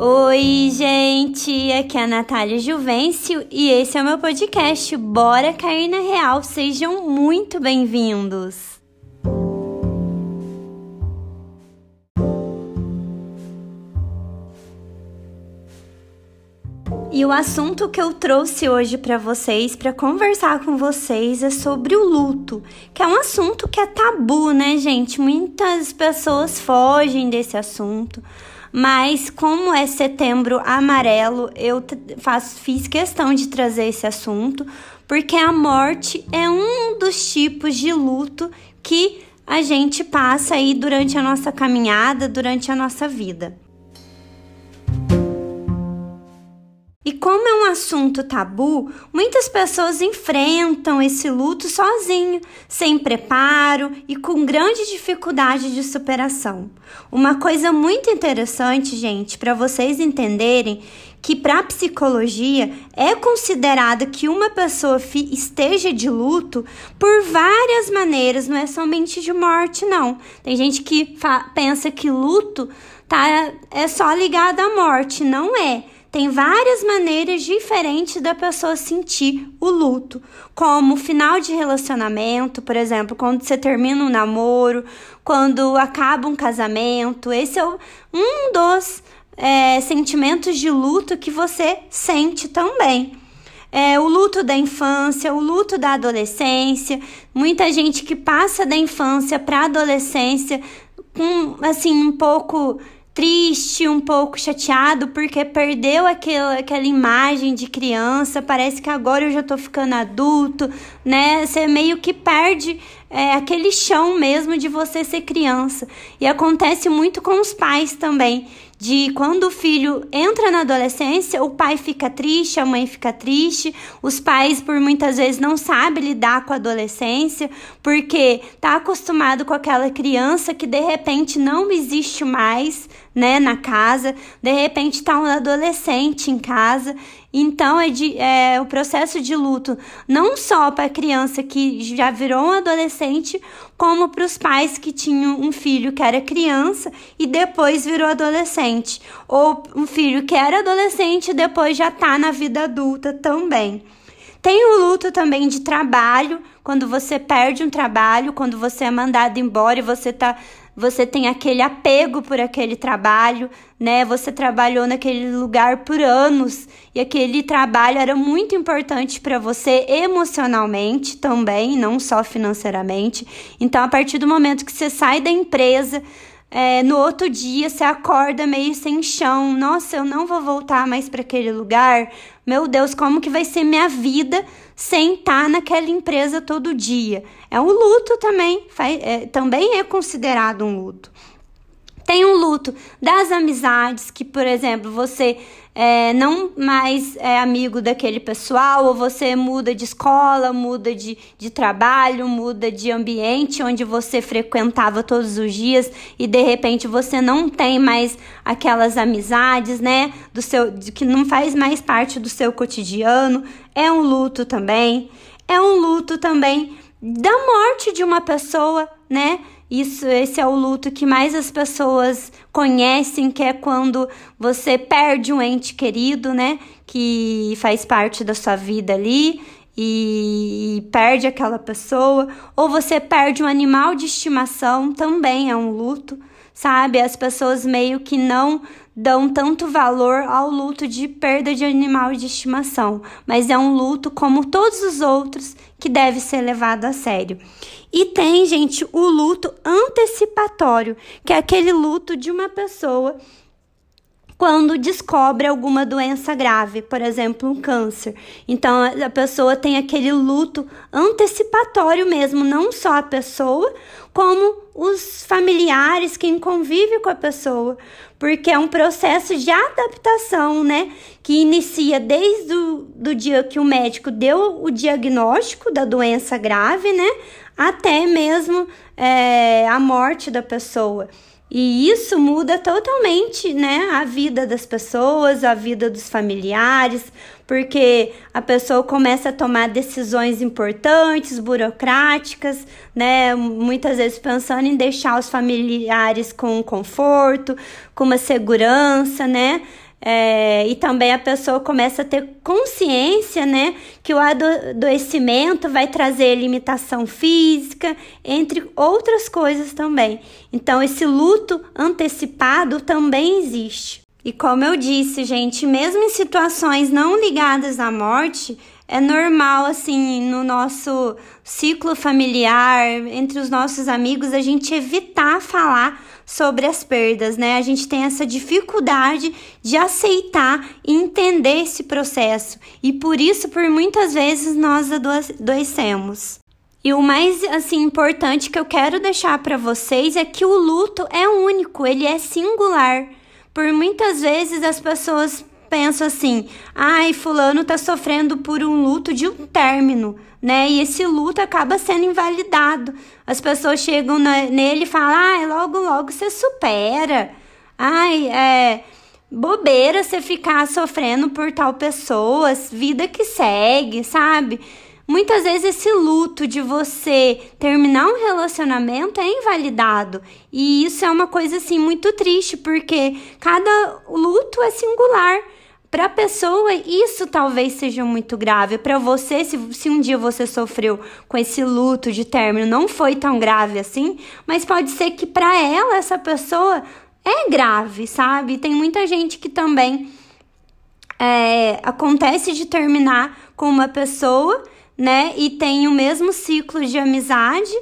Oi, gente! Aqui é a Natália Juvencio e esse é o meu podcast Bora Cair na Real. Sejam muito bem-vindos! E o assunto que eu trouxe hoje para vocês, para conversar com vocês, é sobre o luto, que é um assunto que é tabu, né, gente? Muitas pessoas fogem desse assunto. Mas como é setembro amarelo, eu faço, fiz questão de trazer esse assunto, porque a morte é um dos tipos de luto que a gente passa aí durante a nossa caminhada, durante a nossa vida. Como é um assunto tabu, muitas pessoas enfrentam esse luto sozinho, sem preparo e com grande dificuldade de superação. Uma coisa muito interessante, gente, para vocês entenderem que para a psicologia é considerado que uma pessoa esteja de luto por várias maneiras, não é somente de morte, não. Tem gente que pensa que luto tá, é só ligado à morte, não é tem várias maneiras diferentes da pessoa sentir o luto, como final de relacionamento, por exemplo, quando você termina um namoro, quando acaba um casamento. Esse é um dos é, sentimentos de luto que você sente também. É, o luto da infância, o luto da adolescência, muita gente que passa da infância para a adolescência com assim um pouco triste, um pouco chateado porque perdeu aquela, aquela imagem de criança. Parece que agora eu já tô ficando adulto, né? Você meio que perde é, aquele chão mesmo de você ser criança. E acontece muito com os pais também de quando o filho entra na adolescência, o pai fica triste, a mãe fica triste, os pais por muitas vezes não sabem lidar com a adolescência, porque tá acostumado com aquela criança que de repente não existe mais, né, na casa, de repente tá um adolescente em casa então, é, de, é o processo de luto não só para a criança que já virou um adolescente, como para os pais que tinham um filho que era criança e depois virou adolescente, ou um filho que era adolescente e depois já está na vida adulta também. Tem o luto também de trabalho, quando você perde um trabalho, quando você é mandado embora e você tá você tem aquele apego por aquele trabalho, né? Você trabalhou naquele lugar por anos e aquele trabalho era muito importante para você emocionalmente também, não só financeiramente. Então, a partir do momento que você sai da empresa, é, no outro dia você acorda meio sem chão. Nossa, eu não vou voltar mais para aquele lugar. Meu Deus, como que vai ser minha vida sem estar naquela empresa todo dia? É um luto também, faz, é, também é considerado um luto. Tem um luto das amizades, que, por exemplo, você é, não mais é amigo daquele pessoal, ou você muda de escola, muda de, de trabalho, muda de ambiente onde você frequentava todos os dias e de repente você não tem mais aquelas amizades, né? Do seu, que não faz mais parte do seu cotidiano. É um luto também. É um luto também da morte de uma pessoa, né? Isso, esse é o luto que mais as pessoas conhecem, que é quando você perde um ente querido, né? Que faz parte da sua vida ali e perde aquela pessoa, ou você perde um animal de estimação, também é um luto, sabe? As pessoas meio que não dão tanto valor ao luto de perda de animal de estimação, mas é um luto como todos os outros que deve ser levado a sério. E tem, gente, o luto antecipatório, que é aquele luto de uma pessoa quando descobre alguma doença grave, por exemplo, um câncer. Então a pessoa tem aquele luto antecipatório mesmo, não só a pessoa, como os familiares, quem convive com a pessoa, porque é um processo de adaptação, né? Que inicia desde o do dia que o médico deu o diagnóstico da doença grave, né? Até mesmo é, a morte da pessoa. E isso muda totalmente, né, a vida das pessoas, a vida dos familiares, porque a pessoa começa a tomar decisões importantes, burocráticas, né, muitas vezes pensando em deixar os familiares com conforto, com uma segurança, né? É, e também a pessoa começa a ter consciência, né, que o adoecimento vai trazer limitação física, entre outras coisas também. Então, esse luto antecipado também existe. E como eu disse, gente, mesmo em situações não ligadas à morte, é normal, assim, no nosso ciclo familiar, entre os nossos amigos, a gente evitar falar sobre as perdas, né? A gente tem essa dificuldade de aceitar e entender esse processo e por isso, por muitas vezes, nós adoecemos. E o mais assim importante que eu quero deixar para vocês é que o luto é único, ele é singular. Por muitas vezes as pessoas pensam assim: "Ai, fulano tá sofrendo por um luto de um término" né? E esse luto acaba sendo invalidado. As pessoas chegam na, nele e falam: ai, logo, logo você supera. Ai, é bobeira você ficar sofrendo por tal pessoa, vida que segue, sabe? Muitas vezes esse luto de você terminar um relacionamento é invalidado. E isso é uma coisa assim muito triste, porque cada luto é singular. Para a pessoa, isso talvez seja muito grave. Para você, se, se um dia você sofreu com esse luto de término, não foi tão grave assim, mas pode ser que para ela, essa pessoa é grave, sabe? Tem muita gente que também é, acontece de terminar com uma pessoa, né? E tem o mesmo ciclo de amizade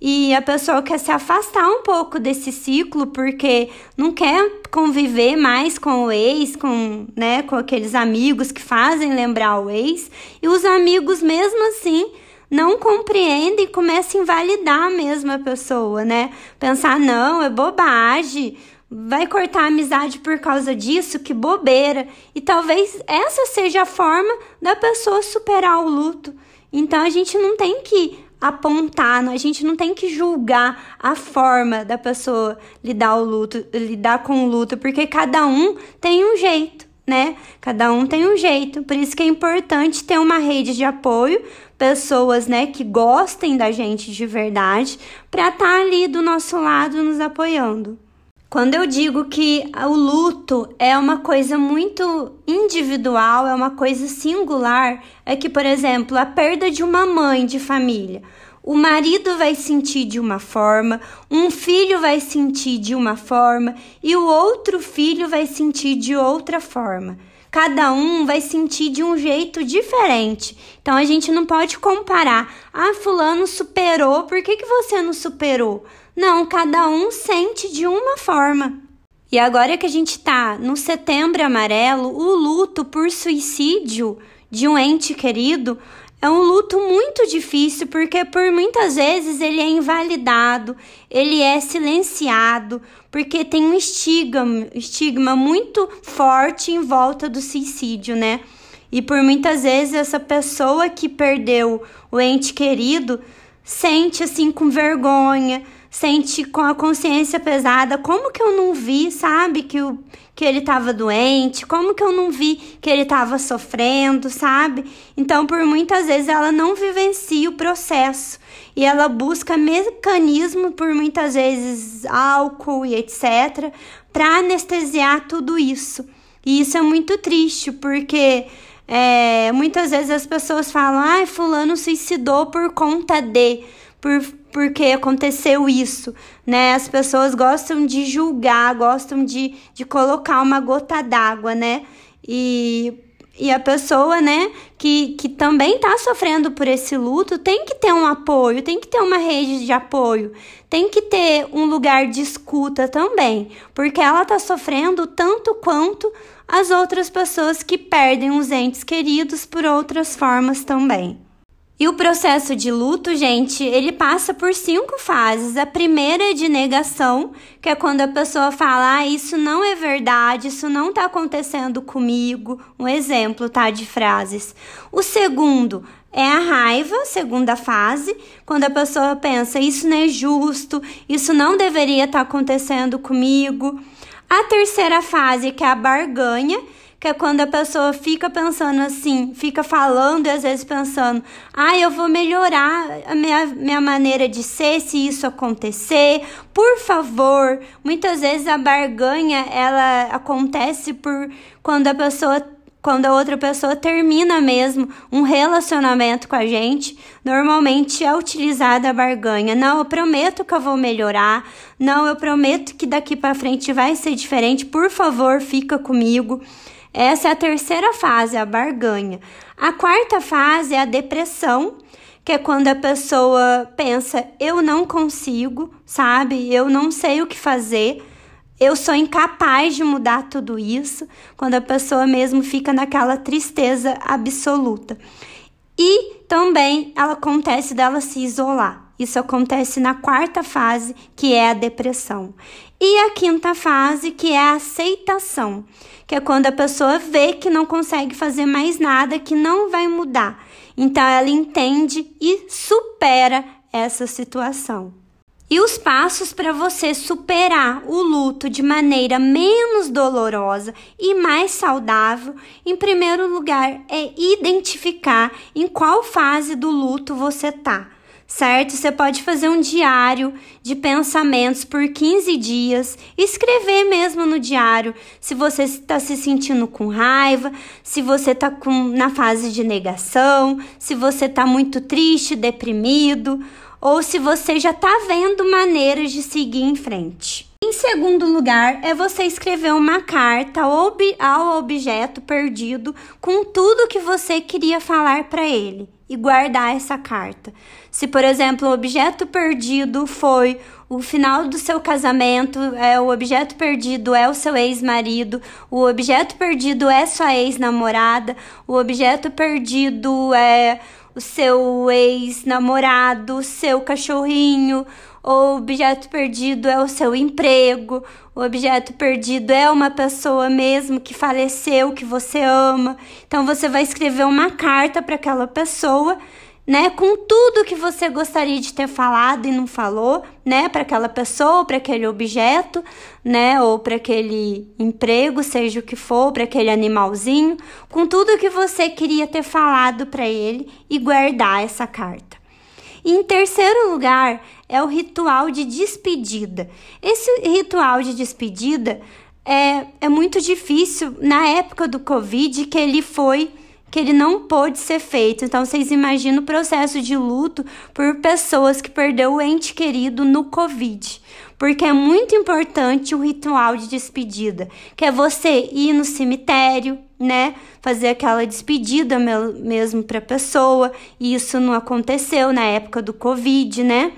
e a pessoa quer se afastar um pouco desse ciclo porque não quer conviver mais com o ex, com, né, com aqueles amigos que fazem lembrar o ex, e os amigos mesmo assim não compreendem e começam a invalidar mesmo a pessoa, né? Pensar, não, é bobagem, vai cortar a amizade por causa disso, que bobeira. E talvez essa seja a forma da pessoa superar o luto. Então a gente não tem que apontar, a gente não tem que julgar a forma da pessoa lidar o luto, lidar com o luto, porque cada um tem um jeito, né? Cada um tem um jeito. Por isso que é importante ter uma rede de apoio, pessoas, né, que gostem da gente de verdade, para estar tá ali do nosso lado nos apoiando. Quando eu digo que o luto é uma coisa muito individual, é uma coisa singular, é que, por exemplo, a perda de uma mãe de família. O marido vai sentir de uma forma, um filho vai sentir de uma forma e o outro filho vai sentir de outra forma. Cada um vai sentir de um jeito diferente. Então a gente não pode comparar. Ah, fulano superou, por que, que você não superou? Não, cada um sente de uma forma. E agora que a gente tá no setembro amarelo, o luto por suicídio de um ente querido é um luto muito difícil porque por muitas vezes ele é invalidado, ele é silenciado, porque tem um estigma, estigma muito forte em volta do suicídio, né? E por muitas vezes essa pessoa que perdeu o ente querido sente assim com vergonha, sente com a consciência pesada, como que eu não vi, sabe, que, o, que ele estava doente, como que eu não vi que ele estava sofrendo, sabe? Então, por muitas vezes ela não vivencia o processo e ela busca mecanismo por muitas vezes álcool e etc, para anestesiar tudo isso. E isso é muito triste, porque é, muitas vezes as pessoas falam, ai, ah, fulano suicidou por conta de por, porque aconteceu isso, né? As pessoas gostam de julgar, gostam de, de colocar uma gota d'água, né? E, e a pessoa, né, que, que também tá sofrendo por esse luto, tem que ter um apoio, tem que ter uma rede de apoio, tem que ter um lugar de escuta também, porque ela tá sofrendo tanto quanto as outras pessoas que perdem os entes queridos por outras formas também. E o processo de luto, gente, ele passa por cinco fases. A primeira é de negação, que é quando a pessoa fala: ah, isso não é verdade, isso não tá acontecendo comigo. Um exemplo, tá? De frases. O segundo é a raiva, segunda fase, quando a pessoa pensa: isso não é justo, isso não deveria estar tá acontecendo comigo. A terceira fase, que é a barganha, que é quando a pessoa fica pensando assim, fica falando e às vezes pensando, ah, eu vou melhorar a minha, minha maneira de ser se isso acontecer, por favor. Muitas vezes a barganha, ela acontece por quando a pessoa quando a outra pessoa termina mesmo um relacionamento com a gente, normalmente é utilizada a barganha. Não, eu prometo que eu vou melhorar. Não, eu prometo que daqui para frente vai ser diferente. Por favor, fica comigo. Essa é a terceira fase, a barganha. A quarta fase é a depressão, que é quando a pessoa pensa: eu não consigo, sabe? Eu não sei o que fazer eu sou incapaz de mudar tudo isso, quando a pessoa mesmo fica naquela tristeza absoluta. E também ela acontece dela se isolar. Isso acontece na quarta fase, que é a depressão. E a quinta fase, que é a aceitação, que é quando a pessoa vê que não consegue fazer mais nada, que não vai mudar. Então ela entende e supera essa situação. E os passos para você superar o luto de maneira menos dolorosa e mais saudável, em primeiro lugar, é identificar em qual fase do luto você tá. Certo? Você pode fazer um diário de pensamentos por 15 dias, escrever mesmo no diário se você está se sentindo com raiva, se você está na fase de negação, se você está muito triste, deprimido ou se você já está vendo maneiras de seguir em frente. Em segundo lugar, é você escrever uma carta ao objeto perdido com tudo que você queria falar para ele e guardar essa carta. Se, por exemplo, o objeto perdido foi o final do seu casamento, é o objeto perdido é o seu ex-marido, o objeto perdido é sua ex-namorada, o objeto perdido é o seu ex-namorado, o seu cachorrinho, o objeto perdido é o seu emprego, o objeto perdido é uma pessoa mesmo que faleceu, que você ama. Então você vai escrever uma carta para aquela pessoa né, com tudo que você gostaria de ter falado e não falou, né, para aquela pessoa, para aquele objeto, né, ou para aquele emprego, seja o que for, para aquele animalzinho, com tudo que você queria ter falado para ele e guardar essa carta. E em terceiro lugar, é o ritual de despedida. Esse ritual de despedida é, é muito difícil na época do Covid que ele foi que ele não pôde ser feito. Então vocês imaginam o processo de luto por pessoas que perdeu o ente querido no Covid. Porque é muito importante o ritual de despedida, que é você ir no cemitério, né? Fazer aquela despedida mesmo para a pessoa. E isso não aconteceu na época do Covid, né?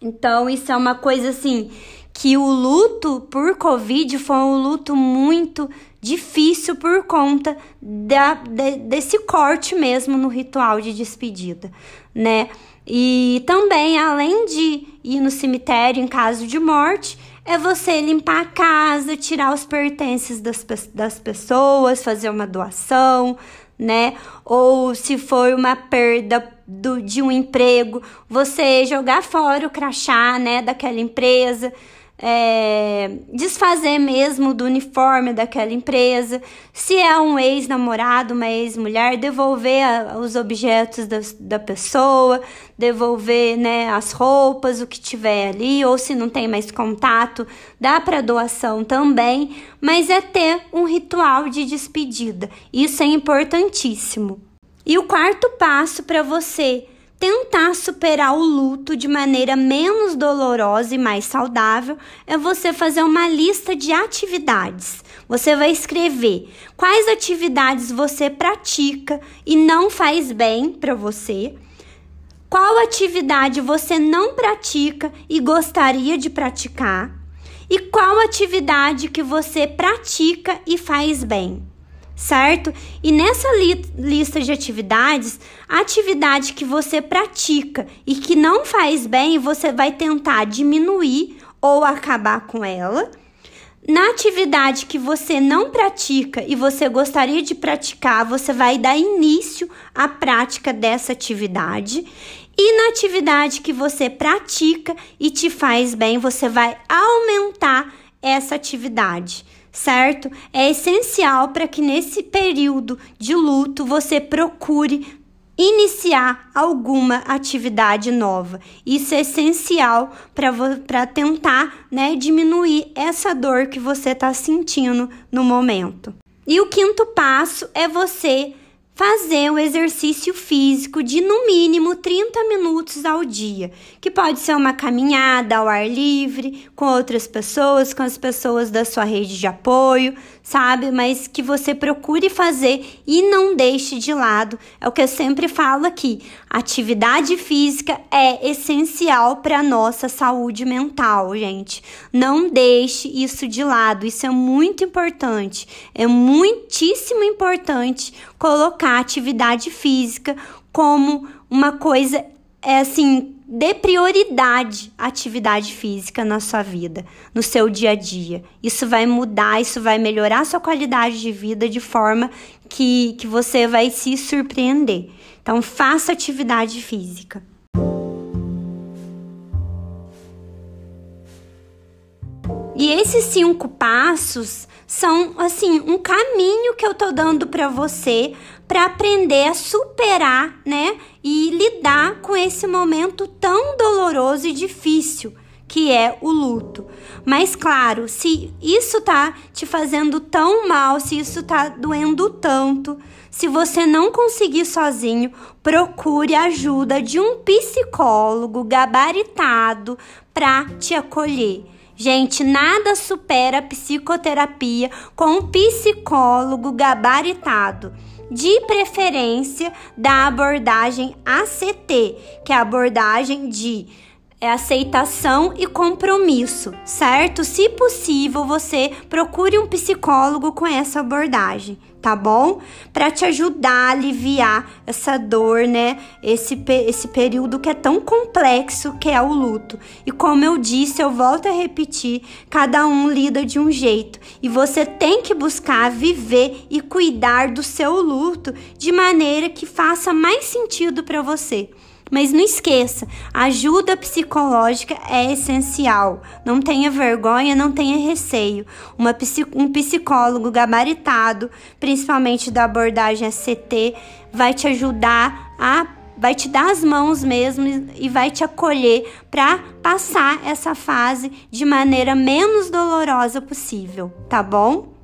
Então, isso é uma coisa assim que o luto por Covid foi um luto muito difícil por conta da, de, desse corte mesmo no ritual de despedida, né? E também, além de ir no cemitério em caso de morte, é você limpar a casa, tirar os pertences das, das pessoas, fazer uma doação, né? Ou se for uma perda do, de um emprego, você jogar fora o crachá, né, daquela empresa é, desfazer mesmo do uniforme daquela empresa. Se é um ex-namorado, uma ex-mulher, devolver a, os objetos da, da pessoa, devolver né, as roupas, o que tiver ali, ou se não tem mais contato, dá para doação também, mas é ter um ritual de despedida. Isso é importantíssimo. E o quarto passo para você Tentar superar o luto de maneira menos dolorosa e mais saudável é você fazer uma lista de atividades. Você vai escrever quais atividades você pratica e não faz bem para você. Qual atividade você não pratica e gostaria de praticar? E qual atividade que você pratica e faz bem? Certo? E nessa li lista de atividades, a atividade que você pratica e que não faz bem, você vai tentar diminuir ou acabar com ela. Na atividade que você não pratica e você gostaria de praticar, você vai dar início à prática dessa atividade. E na atividade que você pratica e te faz bem, você vai aumentar essa atividade certo? É essencial para que nesse período de luto você procure iniciar alguma atividade nova. Isso é essencial para tentar né, diminuir essa dor que você está sentindo no momento. E o quinto passo é você fazer o exercício físico de no mínimo 30 minutos ao dia, que pode ser uma caminhada ao ar livre, com outras pessoas, com as pessoas da sua rede de apoio, sabe? Mas que você procure fazer e não deixe de lado. É o que eu sempre falo aqui. Atividade física é essencial para nossa saúde mental, gente. Não deixe isso de lado. Isso é muito importante. É muitíssimo importante colocar atividade física como uma coisa é assim, dê prioridade à atividade física na sua vida, no seu dia a dia. Isso vai mudar, isso vai melhorar a sua qualidade de vida de forma que, que você vai se surpreender. Então, faça atividade física. E esses cinco passos são assim um caminho que eu tô dando para você para aprender a superar, né, e lidar com esse momento tão doloroso e difícil que é o luto. Mas claro, se isso tá te fazendo tão mal, se isso tá doendo tanto, se você não conseguir sozinho, procure a ajuda de um psicólogo gabaritado para te acolher. Gente, nada supera a psicoterapia com um psicólogo gabaritado. De preferência da abordagem ACT, que é a abordagem de é aceitação e compromisso, certo? Se possível, você procure um psicólogo com essa abordagem, tá bom? Para te ajudar a aliviar essa dor, né? Esse, esse período que é tão complexo que é o luto. E como eu disse, eu volto a repetir: cada um lida de um jeito e você tem que buscar viver e cuidar do seu luto de maneira que faça mais sentido para você. Mas não esqueça, ajuda psicológica é essencial. Não tenha vergonha, não tenha receio. Uma, um psicólogo gabaritado, principalmente da abordagem ACT, vai te ajudar a vai te dar as mãos mesmo e vai te acolher para passar essa fase de maneira menos dolorosa possível, tá bom?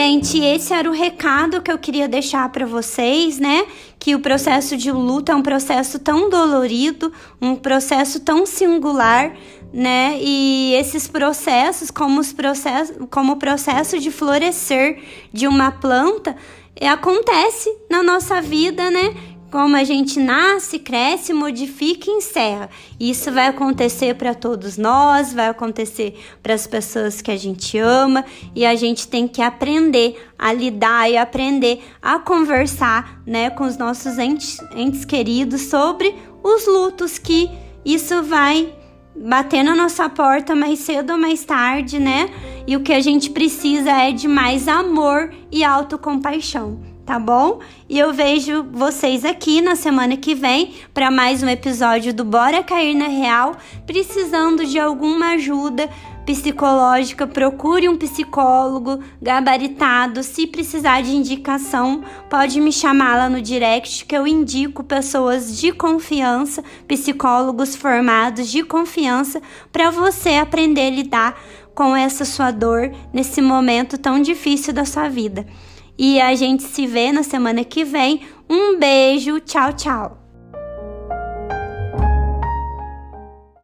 Gente, esse era o recado que eu queria deixar para vocês, né? Que o processo de luto é um processo tão dolorido, um processo tão singular, né? E esses processos, como, os processos, como o processo de florescer de uma planta, acontece na nossa vida, né? Como a gente nasce, cresce, modifica e encerra. Isso vai acontecer para todos nós, vai acontecer para as pessoas que a gente ama e a gente tem que aprender a lidar e aprender a conversar, né, com os nossos entes, entes queridos sobre os lutos que isso vai bater na nossa porta mais cedo ou mais tarde, né? E o que a gente precisa é de mais amor e autocompaixão tá bom? E eu vejo vocês aqui na semana que vem para mais um episódio do Bora Cair na Real. Precisando de alguma ajuda psicológica, procure um psicólogo gabaritado. Se precisar de indicação, pode me chamar lá no direct que eu indico pessoas de confiança, psicólogos formados de confiança para você aprender a lidar com essa sua dor nesse momento tão difícil da sua vida. E a gente se vê na semana que vem. Um beijo, tchau, tchau.